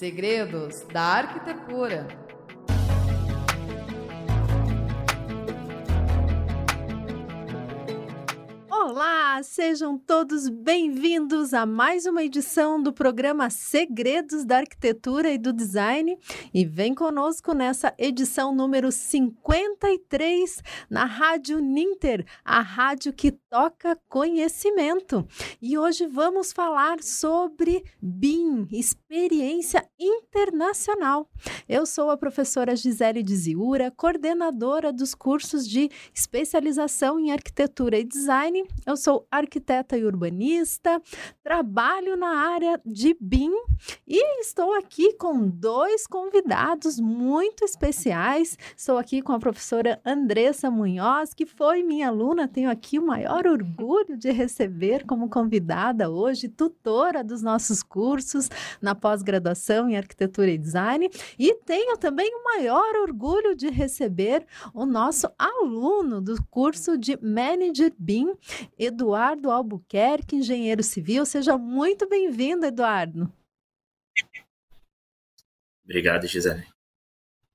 Segredos da Arquitetura. Olá, sejam todos bem-vindos a mais uma edição do programa Segredos da Arquitetura e do Design. E vem conosco nessa edição número 53 na Rádio Ninter, a rádio que toca conhecimento. E hoje vamos falar sobre BIM, experiência internacional. Eu sou a professora Gisele Diziura, coordenadora dos cursos de especialização em arquitetura e design eu sou arquiteta e urbanista, trabalho na área de BIM e estou aqui com dois convidados muito especiais. Estou aqui com a professora Andressa Munhoz, que foi minha aluna, tenho aqui o maior orgulho de receber como convidada hoje, tutora dos nossos cursos na pós-graduação em arquitetura e design, e tenho também o maior orgulho de receber o nosso aluno do curso de Manager BIM, Eduardo Albuquerque, engenheiro civil. Seja muito bem-vindo, Eduardo. Obrigado, Gisele.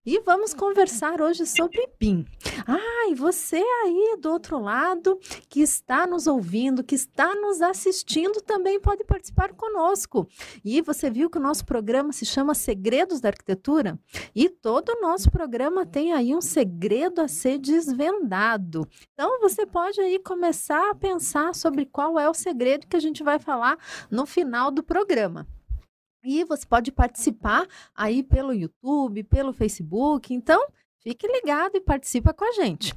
E vamos conversar hoje sobre BIM. Ah, e você aí do outro lado que está nos ouvindo, que está nos assistindo, também pode participar conosco. E você viu que o nosso programa se chama Segredos da Arquitetura? E todo o nosso programa tem aí um segredo a ser desvendado. Então você pode aí começar a pensar sobre qual é o segredo que a gente vai falar no final do programa. E você pode participar aí pelo YouTube, pelo Facebook. Então, fique ligado e participa com a gente.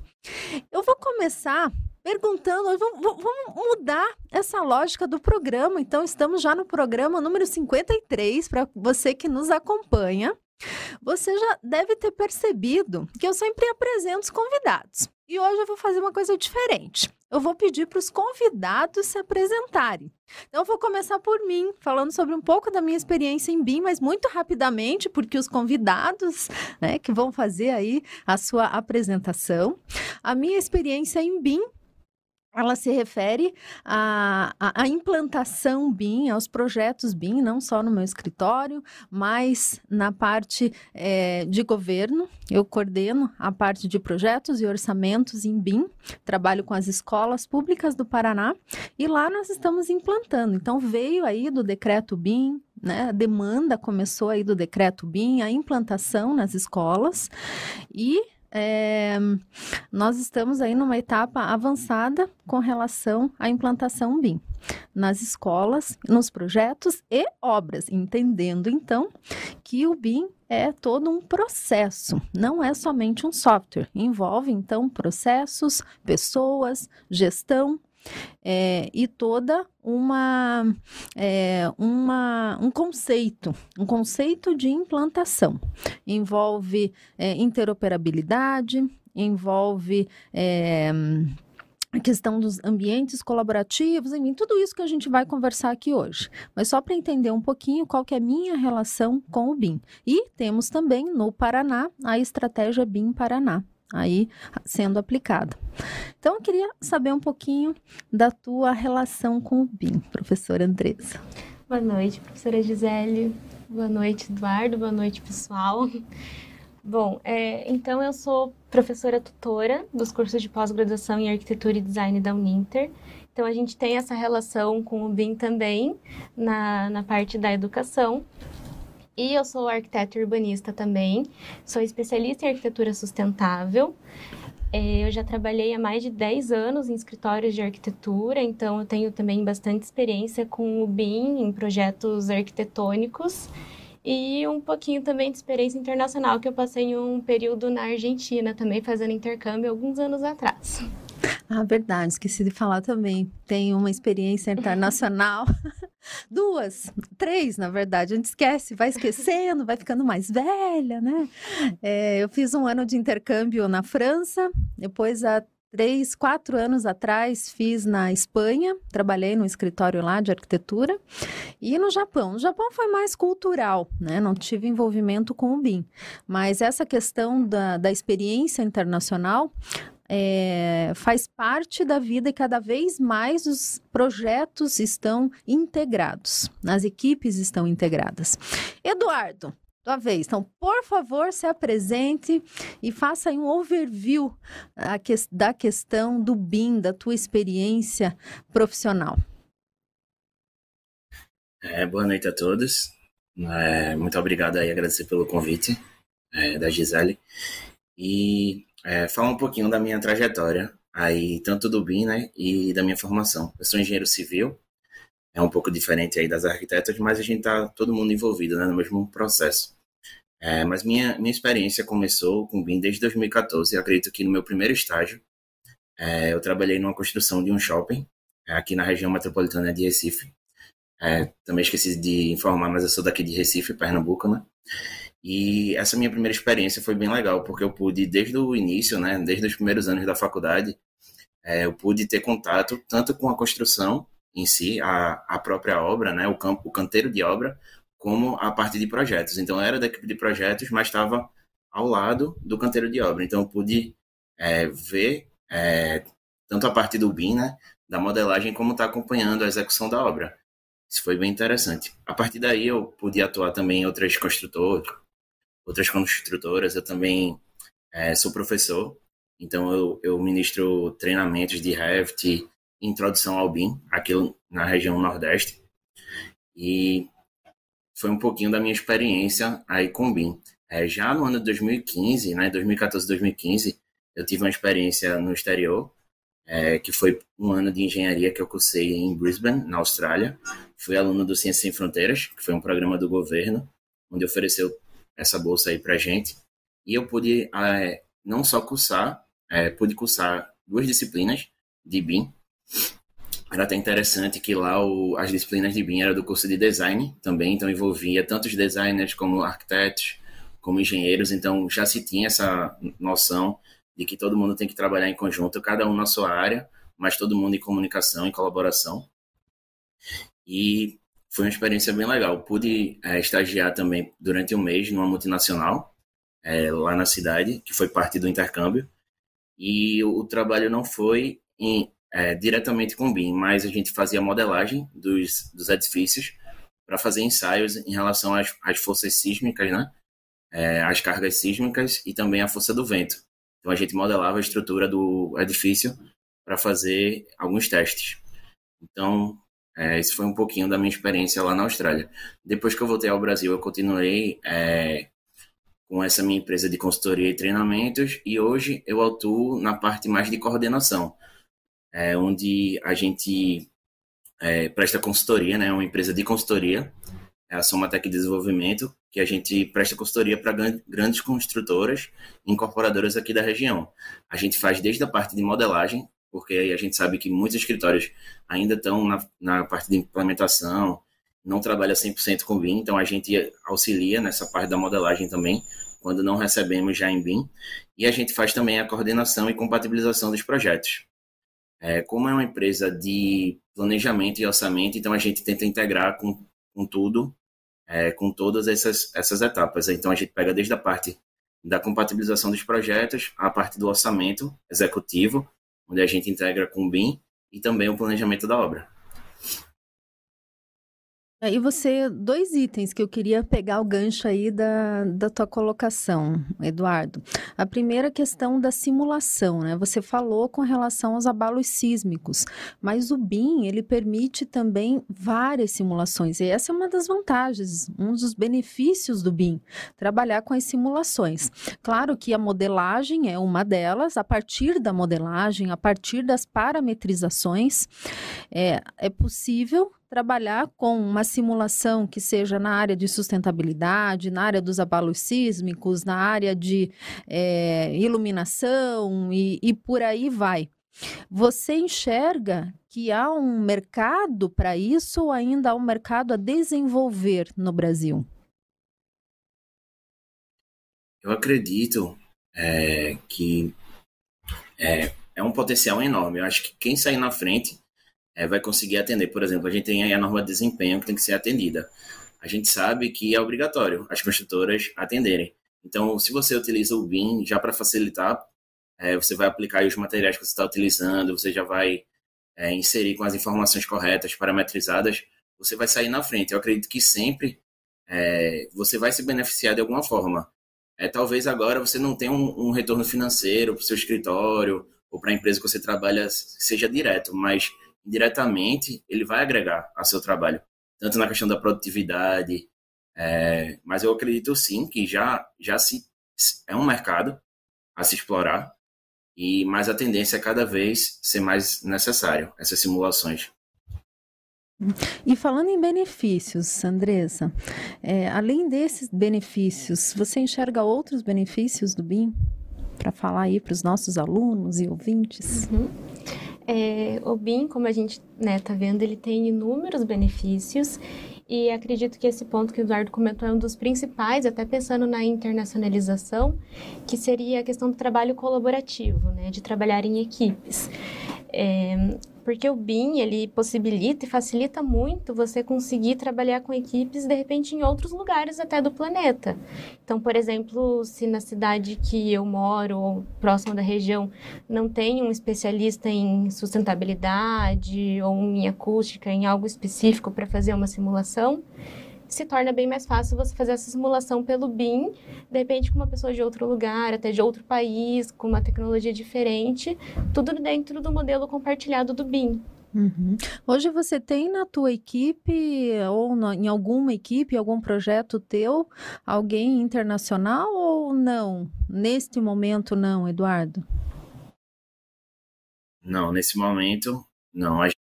Eu vou começar perguntando, vamos, mudar essa lógica do programa. Então, estamos já no programa número 53, para você que nos acompanha. Você já deve ter percebido que eu sempre apresento os convidados. E hoje eu vou fazer uma coisa diferente. Eu vou pedir para os convidados se apresentarem. Então, eu vou começar por mim, falando sobre um pouco da minha experiência em BIM, mas muito rapidamente, porque os convidados, né, que vão fazer aí a sua apresentação. A minha experiência em BIM ela se refere à, à, implantação BIM, aos projetos BIM, não só no meu escritório, mas na parte é, de governo. Eu coordeno a parte de projetos e orçamentos em BIM, trabalho com as escolas públicas do Paraná e lá nós estamos implantando. Então, veio aí do decreto BIM, né? A demanda começou aí do decreto BIM, a implantação nas escolas e é, nós estamos aí numa etapa avançada com relação à implantação BIM nas escolas, nos projetos e obras, entendendo então que o BIM é todo um processo, não é somente um software. Envolve então processos, pessoas, gestão, é, e toda uma, é, uma um conceito, um conceito de implantação. Envolve é, interoperabilidade, envolve é, a questão dos ambientes colaborativos, enfim, tudo isso que a gente vai conversar aqui hoje. Mas só para entender um pouquinho qual que é a minha relação com o BIM. E temos também no Paraná a estratégia BIM Paraná, aí sendo aplicada. Então, eu queria saber um pouquinho da tua relação com o BIM, professora Andressa. Boa noite, professora Gisele. Boa noite, Eduardo. Boa noite, pessoal. Bom, é, então eu sou professora tutora dos cursos de pós-graduação em Arquitetura e Design da Uninter. Então a gente tem essa relação com o BIM também na, na parte da educação. E eu sou arquiteta urbanista também, sou especialista em arquitetura sustentável. É, eu já trabalhei há mais de 10 anos em escritórios de arquitetura, então eu tenho também bastante experiência com o BIM em projetos arquitetônicos e um pouquinho também de experiência internacional que eu passei um período na Argentina também fazendo intercâmbio alguns anos atrás. Ah, verdade, esqueci de falar também. Tenho uma experiência internacional. Duas, três, na verdade. A gente esquece, vai esquecendo, vai ficando mais velha, né? É, eu fiz um ano de intercâmbio na França, depois há três, quatro anos atrás fiz na Espanha, trabalhei no escritório lá de arquitetura, e no Japão. No Japão foi mais cultural, né? Não tive envolvimento com o BIM. Mas essa questão da, da experiência internacional é, faz parte da vida e cada vez mais os projetos estão integrados, as equipes estão integradas. Eduardo, tua vez. Então, por favor, se apresente e faça um overview da questão do BIM, da tua experiência profissional. É, boa noite a todos. É, muito obrigado aí, agradecer pelo convite é, da Gisele. E é, falar um pouquinho da minha trajetória, aí tanto do BIM, né, e da minha formação. Eu sou engenheiro civil, é um pouco diferente aí das arquitetas, mas a gente tá todo mundo envolvido, né, no mesmo processo. É, mas minha, minha experiência começou com BIM desde 2014. Eu acredito que no meu primeiro estágio, é, eu trabalhei numa construção de um shopping é, aqui na região metropolitana de Recife. É, também esqueci de informar, mas eu sou daqui de Recife, Pernambuco, né? E essa minha primeira experiência foi bem legal, porque eu pude, desde o início, né, desde os primeiros anos da faculdade, é, eu pude ter contato tanto com a construção em si, a, a própria obra, né, o campo, o canteiro de obra, como a parte de projetos. Então, eu era da equipe de projetos, mas estava ao lado do canteiro de obra. Então, eu pude é, ver é, tanto a parte do BIM, né, da modelagem, como está acompanhando a execução da obra. Isso foi bem interessante. A partir daí, eu pude atuar também em outras construtoras, outras construtoras. Eu também é, sou professor, então eu, eu ministro treinamentos de Revit, introdução ao BIM, aqui na região Nordeste. E foi um pouquinho da minha experiência aí com o BIM. É, já no ano de 2015, né, 2014, 2015, eu tive uma experiência no exterior, é, que foi um ano de engenharia que eu cursei em Brisbane, na Austrália. Fui aluno do Ciências Sem Fronteiras, que foi um programa do governo, onde ofereceu essa bolsa aí pra gente. E eu pude é, não só cursar, é, pude cursar duas disciplinas de BIM, era até interessante que lá o, as disciplinas de BIM eram do curso de design também, então envolvia tanto os designers como arquitetos, como engenheiros, então já se tinha essa noção de que todo mundo tem que trabalhar em conjunto, cada um na sua área, mas todo mundo em comunicação, em colaboração. E foi uma experiência bem legal. Pude é, estagiar também durante um mês numa multinacional, é, lá na cidade, que foi parte do intercâmbio. E o, o trabalho não foi em, é, diretamente com BIM, mas a gente fazia modelagem dos, dos edifícios para fazer ensaios em relação às, às forças sísmicas, né? É, as cargas sísmicas e também a força do vento. Então a gente modelava a estrutura do edifício para fazer alguns testes. Então, é, esse foi um pouquinho da minha experiência lá na Austrália. Depois que eu voltei ao Brasil, eu continuei é, com essa minha empresa de consultoria e treinamentos e hoje eu atuo na parte mais de coordenação é, onde a gente é, presta consultoria, né? É uma empresa de consultoria, é a Somatec Desenvolvimento, que a gente presta consultoria para grandes construtoras incorporadoras aqui da região. A gente faz desde a parte de modelagem, porque a gente sabe que muitos escritórios ainda estão na, na parte de implementação, não trabalha 100% com BIM, então a gente auxilia nessa parte da modelagem também, quando não recebemos já em BIM. E a gente faz também a coordenação e compatibilização dos projetos. É, como é uma empresa de planejamento e orçamento, então a gente tenta integrar com, com tudo, é, com todas essas, essas etapas. Então a gente pega desde a parte da compatibilização dos projetos, a parte do orçamento executivo, onde a gente integra com o BIM, e também o planejamento da obra. E você, dois itens que eu queria pegar o gancho aí da, da tua colocação, Eduardo. A primeira questão da simulação, né? Você falou com relação aos abalos sísmicos, mas o BIM, ele permite também várias simulações, e essa é uma das vantagens, um dos benefícios do BIM, trabalhar com as simulações. Claro que a modelagem é uma delas, a partir da modelagem, a partir das parametrizações, é, é possível trabalhar com uma simulação que seja na área de sustentabilidade, na área dos abalos sísmicos, na área de é, iluminação e, e por aí vai. Você enxerga que há um mercado para isso ou ainda há um mercado a desenvolver no Brasil? Eu acredito é, que é, é um potencial enorme. Eu acho que quem sair na frente é, vai conseguir atender. Por exemplo, a gente tem a norma de desempenho que tem que ser atendida. A gente sabe que é obrigatório as construtoras atenderem. Então, se você utiliza o BIM já para facilitar é, você vai aplicar os materiais que você está utilizando, você já vai é, inserir com as informações corretas, parametrizadas, você vai sair na frente. Eu acredito que sempre é, você vai se beneficiar de alguma forma. É, talvez agora você não tenha um, um retorno financeiro para o seu escritório ou para a empresa que você trabalha seja direto, mas diretamente ele vai agregar ao seu trabalho, tanto na questão da produtividade, é, mas eu acredito sim que já, já se, é um mercado a se explorar e mais a tendência é cada vez ser mais necessário essas simulações. E falando em benefícios, Andressa, é, além desses benefícios, você enxerga outros benefícios do BIM para falar aí para os nossos alunos e ouvintes? Uhum. É, o BIM, como a gente está né, tá vendo, ele tem inúmeros benefícios e acredito que esse ponto que o Eduardo comentou é um dos principais, até pensando na internacionalização, que seria a questão do trabalho colaborativo, né, de trabalhar em equipes. É, porque o BIM, ele possibilita e facilita muito você conseguir trabalhar com equipes, de repente, em outros lugares até do planeta. Então, por exemplo, se na cidade que eu moro, ou próximo da região, não tem um especialista em sustentabilidade ou em acústica, em algo específico para fazer uma simulação, se torna bem mais fácil você fazer essa simulação pelo BIM, de repente com uma pessoa de outro lugar, até de outro país, com uma tecnologia diferente, tudo dentro do modelo compartilhado do BIM. Uhum. Hoje você tem na tua equipe ou no, em alguma equipe, algum projeto teu, alguém internacional ou não? Neste momento não, Eduardo? Não, nesse momento não. A gente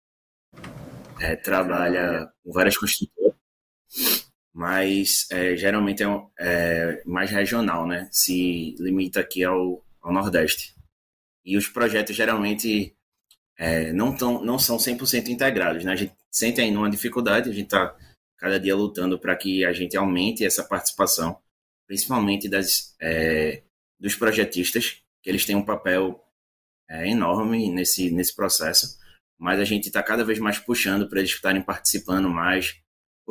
é, trabalha com várias construtoras mas é, geralmente é, é, mais regional, né? Se limita aqui ao, ao Nordeste. E os projetos geralmente é, não, tão, não são 100% integrados, né? A gente sente ainda uma dificuldade, a gente está cada dia lutando para que a gente aumente essa participação, principalmente das, é, dos projetistas, que eles têm um papel é, enorme nesse, nesse processo, mas a gente está cada vez mais puxando para eles estarem participando mais,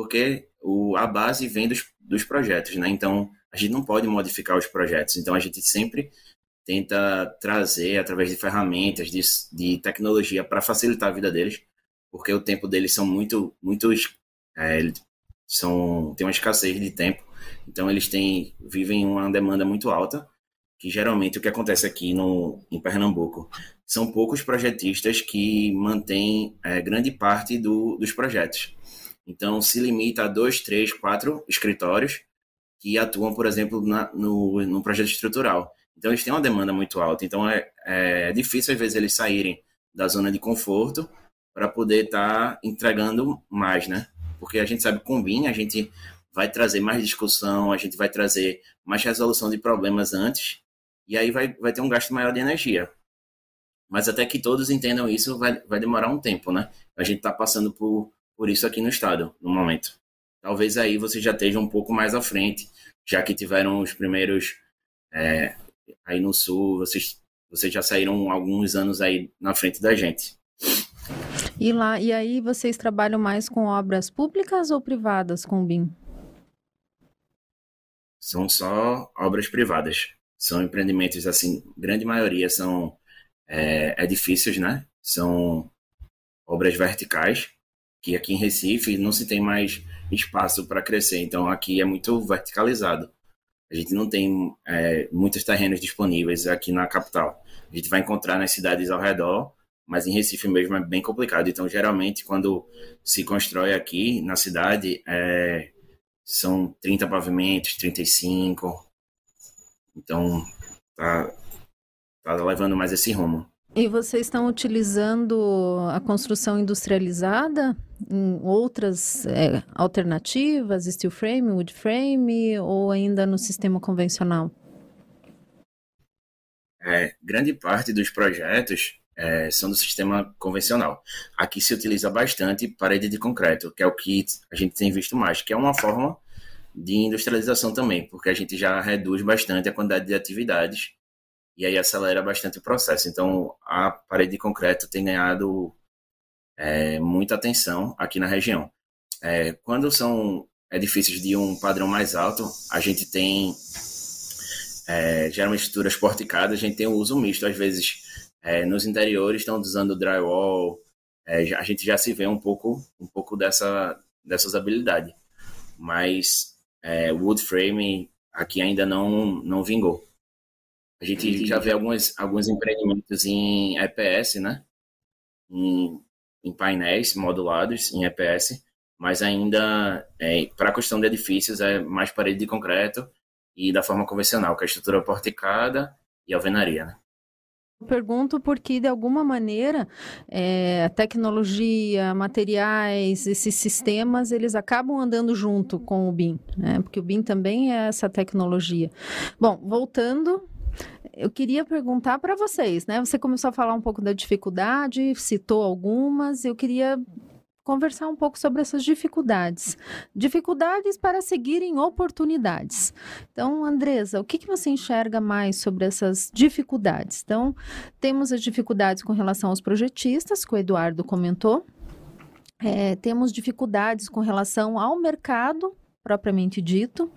porque o, a base vem dos, dos projetos, né? Então, a gente não pode modificar os projetos. Então, a gente sempre tenta trazer, através de ferramentas, de, de tecnologia, para facilitar a vida deles, porque o tempo deles são muito, muito é, são, tem uma escassez de tempo. Então, eles têm, vivem uma demanda muito alta, que geralmente o que acontece aqui no, em Pernambuco são poucos projetistas que mantêm é, grande parte do, dos projetos. Então, se limita a dois, três, quatro escritórios que atuam, por exemplo, na, no, no projeto estrutural. Então, eles têm uma demanda muito alta. Então, é, é difícil, às vezes, eles saírem da zona de conforto para poder estar tá entregando mais, né? Porque a gente sabe que com BIM, a gente vai trazer mais discussão, a gente vai trazer mais resolução de problemas antes, e aí vai, vai ter um gasto maior de energia. Mas até que todos entendam isso, vai, vai demorar um tempo, né? A gente está passando por por isso aqui no estado, no momento. Talvez aí você já esteja um pouco mais à frente, já que tiveram os primeiros é, aí no sul, vocês, vocês já saíram alguns anos aí na frente da gente. E lá, e aí vocês trabalham mais com obras públicas ou privadas com o BIM? São só obras privadas. São empreendimentos, assim, grande maioria são é, edifícios, né? São obras verticais, que aqui em Recife não se tem mais espaço para crescer, então aqui é muito verticalizado. A gente não tem é, muitos terrenos disponíveis aqui na capital. A gente vai encontrar nas cidades ao redor, mas em Recife mesmo é bem complicado. Então, geralmente, quando se constrói aqui na cidade, é, são 30 pavimentos, 35. Então, tá, tá levando mais esse rumo. E vocês estão utilizando a construção industrializada em outras é, alternativas, steel frame, wood frame, ou ainda no sistema convencional? É, grande parte dos projetos é, são do sistema convencional. Aqui se utiliza bastante parede de concreto, que é o que a gente tem visto mais, que é uma forma de industrialização também, porque a gente já reduz bastante a quantidade de atividades e aí acelera bastante o processo. Então, a parede de concreto tem ganhado é, muita atenção aqui na região. É, quando são edifícios de um padrão mais alto, a gente tem é, geralmente estruturas porticadas, a gente tem um uso misto. Às vezes, é, nos interiores estão usando drywall, é, a gente já se vê um pouco, um pouco dessa, dessa usabilidade. Mas é, wood frame aqui ainda não, não vingou. A gente já vê alguns, alguns empreendimentos em EPS, né? Em, em painéis modulados em EPS, mas ainda, é, para a questão de edifícios, é mais parede de concreto e da forma convencional, com a estrutura porticada e alvenaria, né? pergunto porque, de alguma maneira, é, tecnologia, materiais, esses sistemas, eles acabam andando junto com o BIM, né? Porque o BIM também é essa tecnologia. Bom, voltando eu queria perguntar para vocês, né? Você começou a falar um pouco da dificuldade, citou algumas, eu queria conversar um pouco sobre essas dificuldades. Dificuldades para seguirem oportunidades. Então, Andresa, o que, que você enxerga mais sobre essas dificuldades? Então, temos as dificuldades com relação aos projetistas, que o Eduardo comentou. É, temos dificuldades com relação ao mercado propriamente dito.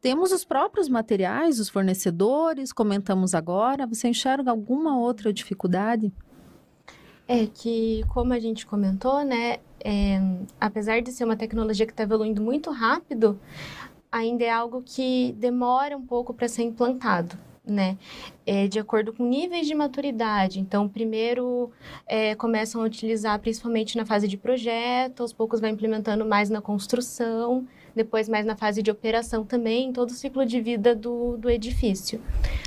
Temos os próprios materiais, os fornecedores, comentamos agora. Você enxerga alguma outra dificuldade? É que, como a gente comentou, né, é, apesar de ser uma tecnologia que está evoluindo muito rápido, ainda é algo que demora um pouco para ser implantado. Né? É, de acordo com níveis de maturidade. Então, primeiro é, começam a utilizar principalmente na fase de projeto, aos poucos vai implementando mais na construção, depois mais na fase de operação também, todo o ciclo de vida do, do edifício.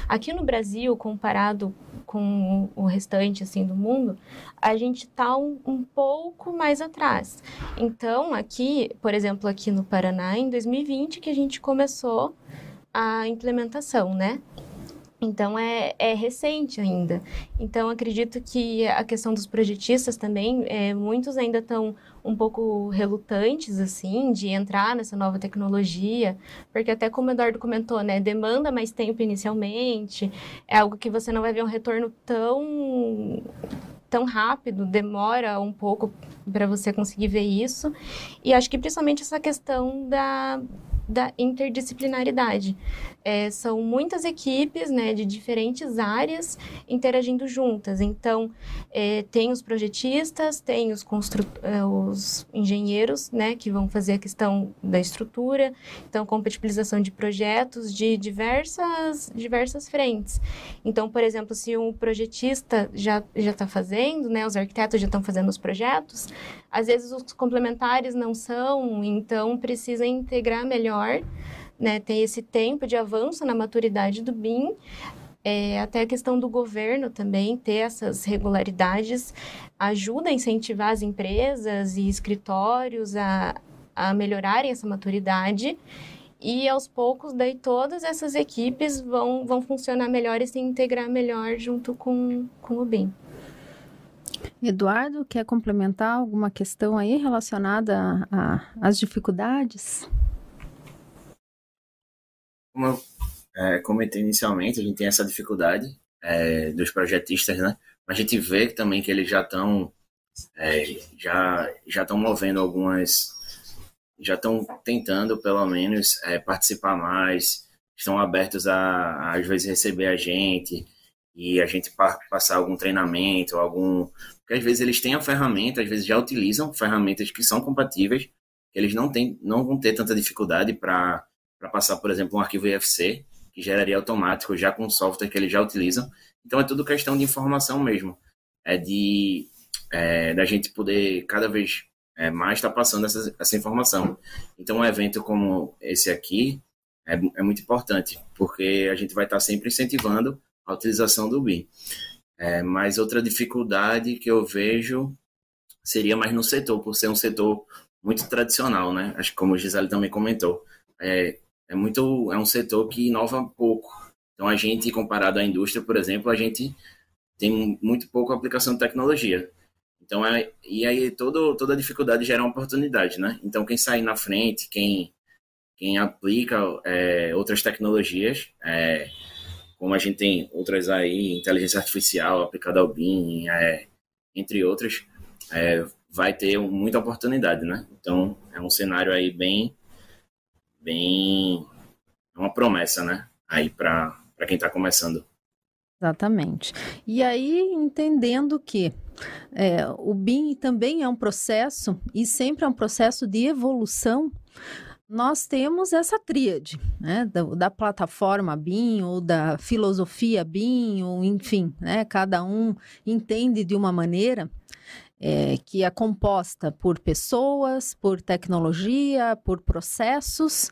Aqui no Brasil, comparado com o restante assim do mundo, a gente está um, um, pouco mais atrás. Então, aqui, por exemplo, aqui no Paraná, em 2020 que a gente começou a implementação, né? Então é, é recente ainda. Então acredito que a questão dos projetistas também, é, muitos ainda estão um pouco relutantes assim de entrar nessa nova tecnologia, porque até como o Eduardo comentou, né, demanda mais tempo inicialmente, é algo que você não vai ver um retorno tão tão rápido, demora um pouco para você conseguir ver isso. E acho que principalmente essa questão da da interdisciplinaridade. É, são muitas equipes né, de diferentes áreas interagindo juntas. Então, é, tem os projetistas, tem os, constru é, os engenheiros né, que vão fazer a questão da estrutura, então, compatibilização de projetos de diversas, diversas frentes. Então, por exemplo, se um projetista já está fazendo, né, os arquitetos já estão fazendo os projetos, às vezes os complementares não são, então precisa integrar melhor, né, ter esse tempo de avanço na maturidade do BIM, é, até a questão do governo também ter essas regularidades ajuda a incentivar as empresas e escritórios a, a melhorarem essa maturidade e aos poucos daí todas essas equipes vão, vão funcionar melhor e se integrar melhor junto com, com o BIM. Eduardo, quer complementar alguma questão aí relacionada às dificuldades? Como eu é, comentei inicialmente, a gente tem essa dificuldade é, dos projetistas, né? A gente vê também que eles já estão é, já já estão movendo algumas, já estão tentando pelo menos é, participar mais, estão abertos a, às vezes receber a gente e a gente passar algum treinamento, algum. Porque às vezes eles têm a ferramenta, às vezes já utilizam ferramentas que são compatíveis, eles não, têm, não vão ter tanta dificuldade para passar, por exemplo, um arquivo IFC, que geraria automático já com software que eles já utilizam. Então é tudo questão de informação mesmo. É de é, da gente poder cada vez é, mais estar tá passando essa, essa informação. Então um evento como esse aqui é, é muito importante, porque a gente vai estar tá sempre incentivando a utilização do BIM. É, mas outra dificuldade que eu vejo seria mais no setor, por ser um setor muito tradicional, né? Acho que como o Gisele também comentou, é, é muito é um setor que inova pouco. Então a gente comparado à indústria, por exemplo, a gente tem muito pouco aplicação de tecnologia. Então é e aí todo, toda dificuldade gera uma oportunidade, né? Então quem sai na frente, quem quem aplica é, outras tecnologias, é, como a gente tem outras aí, inteligência artificial aplicada ao BIM, é, entre outras, é, vai ter muita oportunidade, né? Então, é um cenário aí bem, bem, é uma promessa, né? Aí para para quem está começando. Exatamente. E aí, entendendo que é, o BIM também é um processo, e sempre é um processo de evolução, nós temos essa tríade, né, da, da, plataforma BIM ou da filosofia BIM, ou enfim, né, cada um entende de uma maneira é, que é composta por pessoas, por tecnologia, por processos.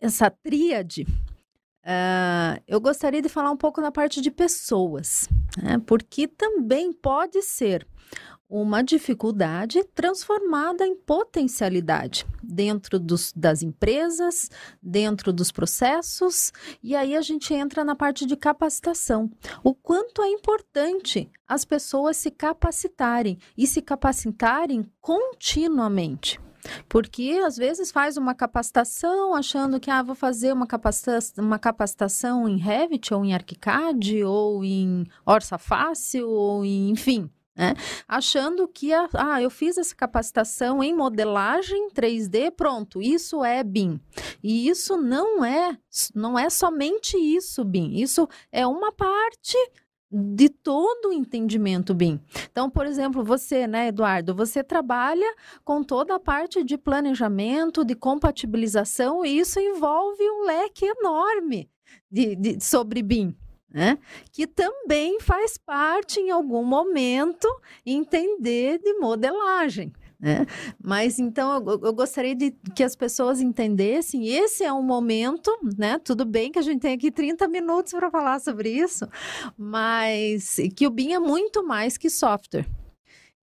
Essa tríade, uh, eu gostaria de falar um pouco na parte de pessoas, né, porque também pode ser uma dificuldade transformada em potencialidade dentro dos, das empresas, dentro dos processos, e aí a gente entra na parte de capacitação. O quanto é importante as pessoas se capacitarem e se capacitarem continuamente. Porque às vezes faz uma capacitação achando que ah, vou fazer uma capacitação, uma capacitação em Revit ou em ArchiCAD ou em Orça Fácil ou em, enfim, né? Achando que, a, ah, eu fiz essa capacitação em modelagem 3D, pronto, isso é BIM. E isso não é, não é somente isso, BIM. Isso é uma parte de todo o entendimento BIM. Então, por exemplo, você, né, Eduardo, você trabalha com toda a parte de planejamento, de compatibilização, e isso envolve um leque enorme de, de sobre BIM né? Que também faz parte, em algum momento, entender de modelagem. Né? Mas então eu, gostaria de que as pessoas entendessem, esse é um momento, né? Tudo bem que a gente tem aqui 30 minutos para falar sobre isso, mas que o BIM é muito mais que software.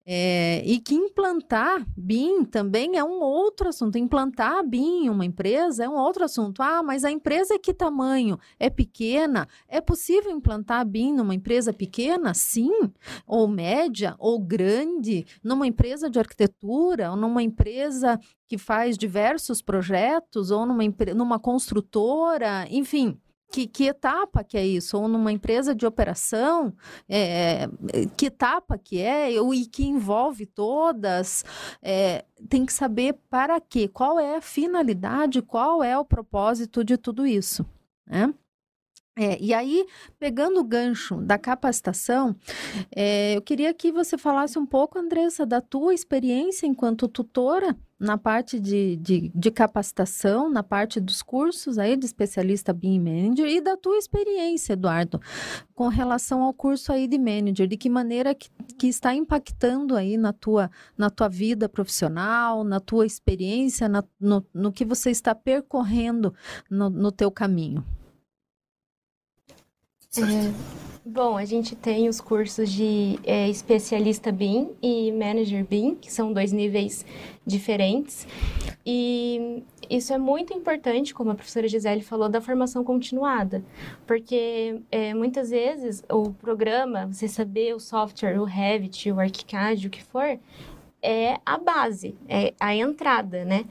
É, e que implantar BIM também é um outro assunto. Implantar BIM em uma empresa é um outro assunto. Ah, mas a empresa é que tamanho? É pequena? É possível implantar BIM numa empresa pequena? Sim. Ou média, ou grande, numa empresa de arquitetura, ou numa empresa que faz diversos projetos, ou numa, numa construtora, enfim que, que, etapa que é isso? Ou numa empresa de operação, é, que etapa que é? E que envolve todas? É, tem que saber para quê? Qual é a finalidade? Qual é o propósito de tudo isso? Né? É, e aí, pegando o gancho da capacitação, é, eu queria que você falasse um pouco, Andressa, da tua experiência enquanto tutora na parte de, de, de, capacitação, na parte dos cursos aí de especialista BIM Manager e da tua experiência, Eduardo, com relação ao curso aí de Manager, de que maneira que, que está impactando aí na tua, na tua vida profissional, na tua experiência, na, no, no que você está percorrendo no, no teu caminho. É, bom, a gente tem os cursos de é, especialista BIM e manager BIM, que são dois níveis diferentes. E isso é muito importante, como a professora Gisele falou, da formação continuada. Porque é, muitas vezes o programa, você saber o software, o Revit, o ArchiCAD, o que for, é a base, é a entrada, né?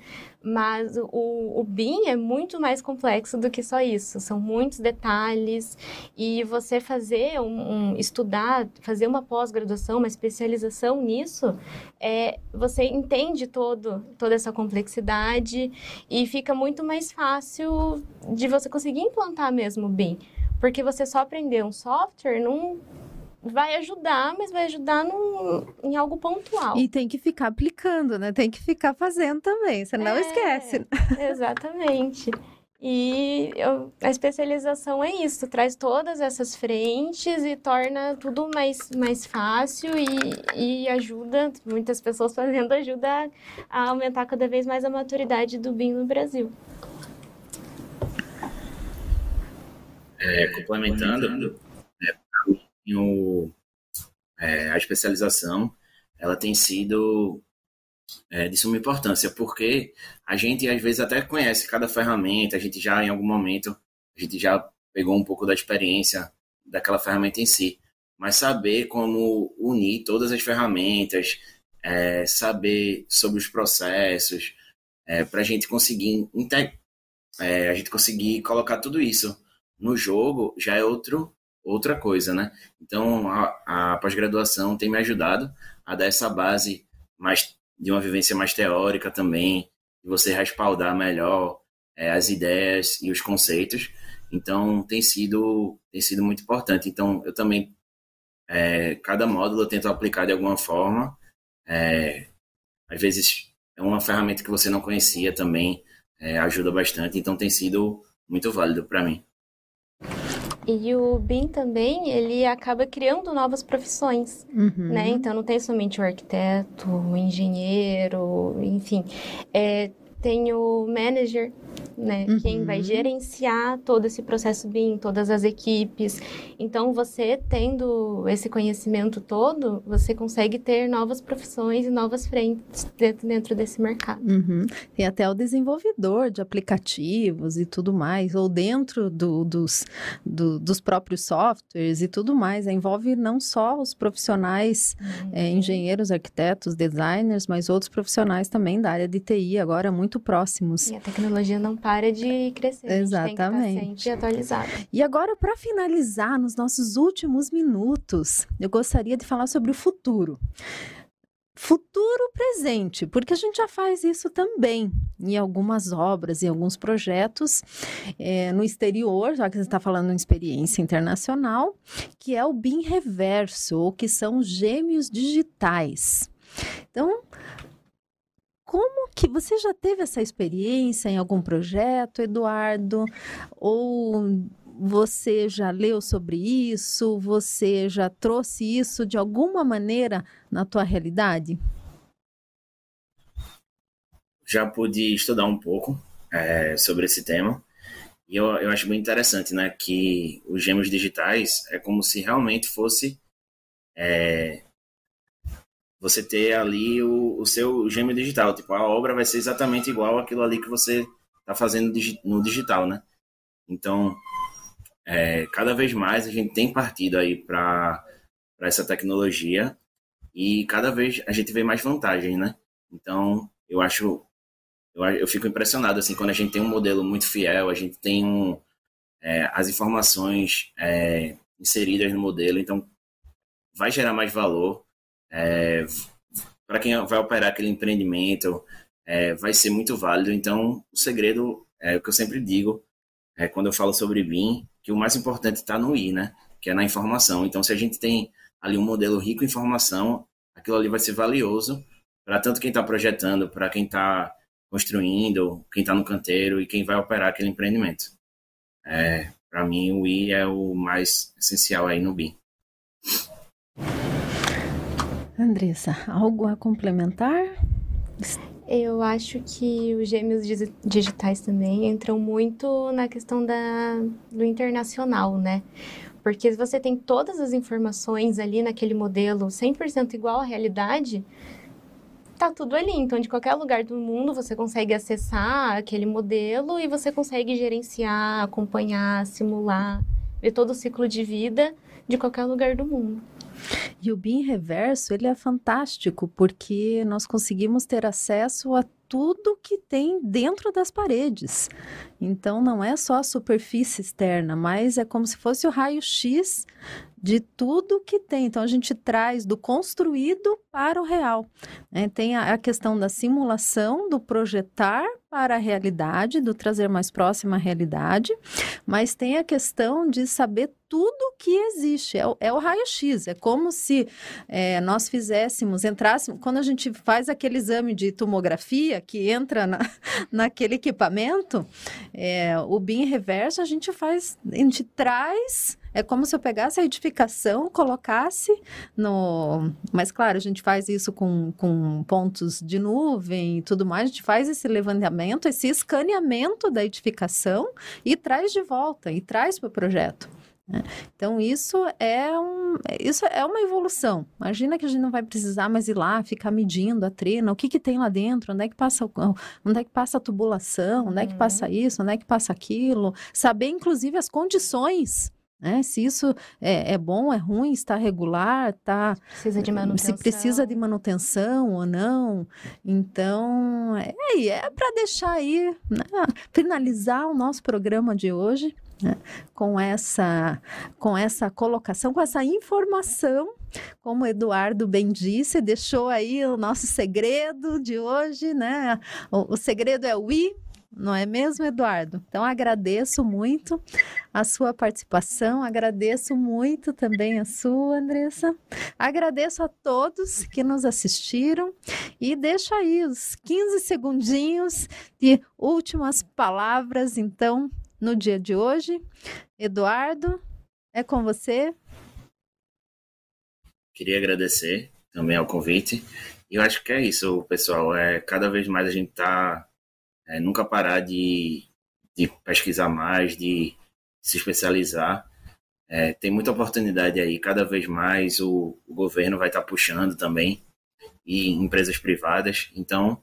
Mas o, o BIM é muito mais complexo do que só isso. São muitos detalhes e você fazer um, um estudar, fazer uma pós-graduação, uma especialização nisso, é, você entende todo, toda essa complexidade e fica muito mais fácil de você conseguir implantar mesmo o BIM. Porque você só aprender um software não vai ajudar, mas vai ajudar num, em algo pontual. E tem que ficar aplicando, né? Tem que ficar fazendo também, você não é, esquece. Exatamente. E eu, a especialização é isso, traz todas essas frentes e torna tudo mais, mais fácil e, e ajuda, muitas pessoas fazendo ajuda a, a aumentar cada vez mais a maturidade do BIM no Brasil. É, complementando, o, é, a especialização ela tem sido é, de suma importância, porque a gente às vezes até conhece cada ferramenta, a gente já em algum momento, a gente já pegou um pouco da experiência daquela ferramenta em si, mas saber como unir todas as ferramentas, é, saber sobre os processos, é, para a gente conseguir é, a gente conseguir colocar tudo isso no jogo já é outro outra coisa, né? Então, a, a pós-graduação tem me ajudado a dar essa base mais de uma vivência mais teórica também, de você respaldar melhor é, as ideias e os conceitos. Então tem sido tem sido muito importante. Então eu também é, cada módulo eu tento aplicar de alguma forma. É, às vezes é uma ferramenta que você não conhecia também é, ajuda bastante. Então tem sido muito válido para mim. E o BIM também, ele acaba criando novas profissões, Uhum. né? Então, não tem somente o arquiteto, o engenheiro, enfim. É, tem o manager, né? Uhum. Quem vai gerenciar todo esse processo BIM, todas as equipes. Então, você tendo esse conhecimento todo, você consegue ter novas profissões e novas frentes dentro, dentro desse mercado. Uhum. Tem até o desenvolvedor de aplicativos e tudo mais, ou dentro do- dos, do- dos próprios softwares e tudo mais. Envolve não só os profissionais, é, engenheiros, arquitetos, designers, mas outros profissionais também da área de TI, agora muito próximos. E a tecnologia não para de crescer. A gente Exatamente. sempre atualizado. E agora, para finalizar, nos nossos últimos minutos, eu gostaria de falar sobre o futuro. Futuro presente, porque a gente já faz isso também em algumas obras, em alguns projetos eh, no exterior, já que você está falando em experiência internacional, que é o BIM reverso, ou que são gêmeos digitais. Então, como que você já teve essa experiência em algum projeto, Eduardo? Ou você já leu sobre isso? Você já trouxe isso de alguma maneira na tua realidade? Já pude estudar um pouco é, sobre esse tema e eu, eu acho bem interessante, né, que os gêmeos digitais é como se realmente fosse é, você ter ali o, o seu gêmeo digital, tipo a obra vai ser exatamente igual àquilo ali que você está fazendo no digital, né? Então é, cada vez mais a gente tem partido aí para essa tecnologia e cada vez a gente vê mais vantagens, né? Então, eu acho, eu, eu fico impressionado assim quando a gente tem um modelo muito fiel, a gente tem um, é, as informações é, inseridas no modelo, então vai gerar mais valor é, para quem vai operar aquele empreendimento, é, vai ser muito válido. Então, o segredo é o que eu sempre digo é, quando eu falo sobre BIM, que o mais importante está no I, né? Que é na informação. Então, se a gente tem ali um modelo rico em informação, aquilo ali vai ser valioso para tanto quem está projetando, para quem está construindo, quem está no canteiro e quem vai operar aquele empreendimento. É, para mim, o I é o mais essencial aí no BIM. Andressa, algo a complementar? Eu acho que os gêmeos digi- digitais também entram muito na questão da, do internacional, né? Porque se você tem todas as informações ali naquele modelo 100% igual à realidade, tá tudo ali. Então, de qualquer lugar do mundo, você consegue acessar aquele modelo e você consegue gerenciar, acompanhar, simular, ver todo o ciclo de vida de qualquer lugar do mundo. E o BIM reverso, ele é fantástico porque nós conseguimos ter acesso a tudo que tem dentro das paredes. Então não é só a superfície externa, mas é como se fosse o raio-x de tudo que tem. Então a gente traz do construído para o real. né? Tem a, a questão da simulação, do projetar para a realidade, do trazer mais próxima à realidade, mas tem a questão de saber tudo que existe. É o, é o raio-x. É como se é, nós fizéssemos, entrássemos. Quando a gente faz aquele exame de tomografia que entra na, naquele equipamento, é, o BIM reverso a gente faz, a gente traz. É como se eu pegasse a edificação, colocasse no. Mas, claro, a gente faz isso com, com pontos de nuvem e tudo mais. A gente faz esse levantamento, esse escaneamento da edificação e traz de volta, e traz para o projeto. Né? Então, isso é, um, isso é uma evolução. Imagina que a gente não vai precisar mais ir lá, ficar medindo a trena, o que, que tem lá dentro, onde é que passa, onde é que passa a tubulação, onde é que Uhum. passa isso, onde é que passa aquilo. Saber, inclusive, as condições. Né? Se isso é, é bom, é ruim, está regular, está Precisa de manutenção. se precisa de manutenção ou não. Então, é, é para deixar aí, né, finalizar o nosso programa de hoje né, com, essa, com essa colocação, com essa informação. Como Eduardo bem disse, deixou aí o nosso segredo de hoje, né? O, o segredo é o I, não é mesmo, Eduardo? Então agradeço muito a sua participação, agradeço muito também a sua, Andressa. Agradeço a todos que nos assistiram e deixo aí os 15 segundinhos de últimas palavras, então, no dia de hoje. Eduardo, é com você. Queria agradecer também ao convite. E eu acho que é isso, pessoal. É, cada vez mais a gente está é, nunca parar de, de pesquisar mais, de se especializar. É, tem muita oportunidade aí, cada vez mais o, o governo vai estar tá puxando também, e empresas privadas, então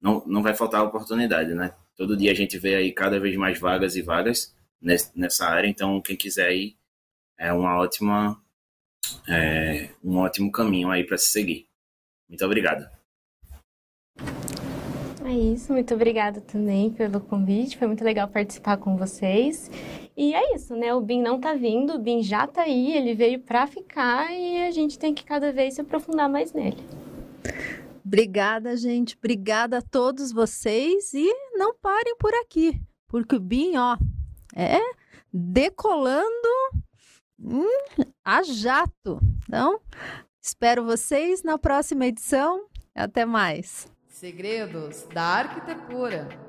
não, não vai faltar oportunidade, né? Todo dia a gente vê aí cada vez mais vagas e vagas nessa área, então quem quiser ir é uma ótima é, um ótimo caminho aí para se seguir. Muito obrigado. É isso, muito obrigada também pelo convite, foi muito legal participar com vocês. E é isso, né? O BIM não tá vindo, o BIM já tá aí, ele veio para ficar e a gente tem que cada vez se aprofundar mais nele. Obrigada, gente. Obrigada a todos vocês e não parem por aqui, porque o BIM, ó, é decolando hum, a jato. Então, espero vocês na próxima edição. Até mais. Segredos da Arquitetura.